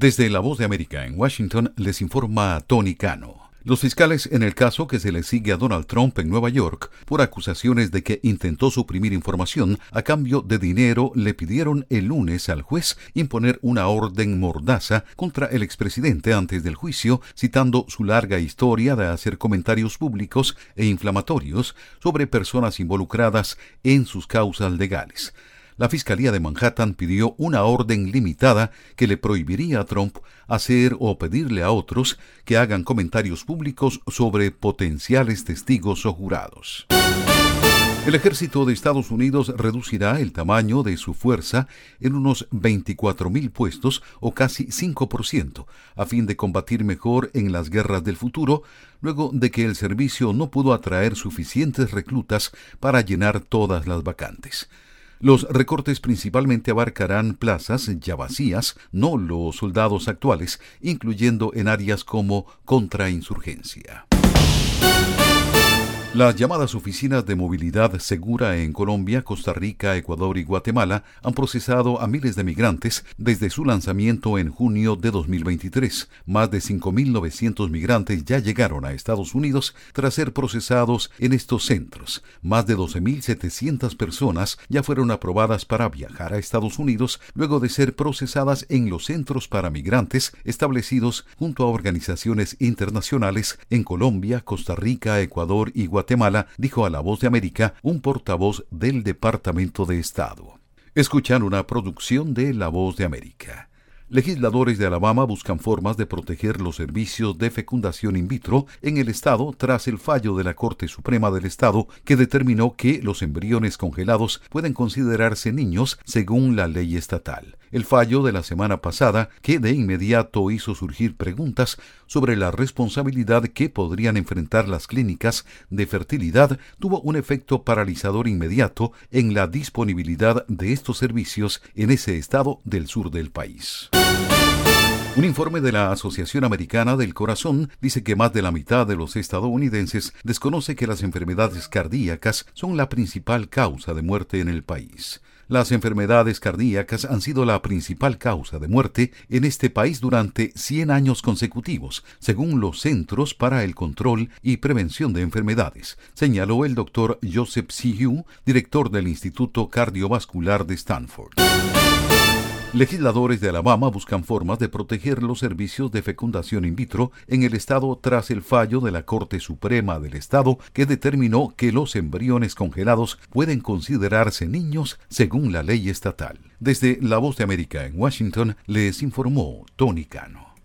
Desde La Voz de América en Washington les informa Tony Cano. Los fiscales en el caso que se le sigue a Donald Trump en Nueva York por acusaciones de que intentó suprimir información a cambio de dinero le pidieron el lunes al juez imponer una orden mordaza contra el expresidente antes del juicio, citando su larga historia de hacer comentarios públicos e inflamatorios sobre personas involucradas en sus causas legales la Fiscalía de Manhattan pidió una orden limitada que le prohibiría a Trump hacer o pedirle a otros que hagan comentarios públicos sobre potenciales testigos o jurados. El ejército de Estados Unidos reducirá el tamaño de su fuerza en unos 24.000 puestos o casi 5% a fin de combatir mejor en las guerras del futuro, luego de que el servicio no pudo atraer suficientes reclutas para llenar todas las vacantes. Los recortes principalmente abarcarán plazas ya vacías, no los soldados actuales, incluyendo en áreas como contrainsurgencia. Las llamadas oficinas de movilidad segura en Colombia, Costa Rica, Ecuador y Guatemala han procesado a miles de migrantes desde su lanzamiento en junio de 2023. Más de 5.900 migrantes ya llegaron a Estados Unidos tras ser procesados en estos centros. Más de 12.700 personas ya fueron aprobadas para viajar a Estados Unidos luego de ser procesadas en los centros para migrantes establecidos junto a organizaciones internacionales en Colombia, Costa Rica, Ecuador y Guatemala Guatemala, dijo a La Voz de América un portavoz del Departamento de Estado. Escuchan una producción de La Voz de América. Legisladores de Alabama buscan formas de proteger los servicios de fecundación in vitro en el estado tras el fallo de la Corte Suprema del Estado que determinó que los embriones congelados pueden considerarse niños según la ley estatal. El fallo de la semana pasada, que de inmediato hizo surgir preguntas sobre la responsabilidad que podrían enfrentar las clínicas de fertilidad, tuvo un efecto paralizador inmediato en la disponibilidad de estos servicios en ese estado del sur del país. Un informe de la Asociación Americana del Corazón dice que más de la mitad de los estadounidenses desconoce que las enfermedades cardíacas son la principal causa de muerte en el país. Las enfermedades cardíacas han sido la principal causa de muerte en este país durante 100 años consecutivos, según los Centros para el Control y Prevención de Enfermedades, señaló el doctor Joseph C. director del Instituto Cardiovascular de Stanford. Legisladores de Alabama buscan formas de proteger los servicios de fecundación in vitro en el estado tras el fallo de la Corte Suprema del Estado que determinó que los embriones congelados pueden considerarse niños según la ley estatal. Desde La Voz de América en Washington les informó Tony Cano.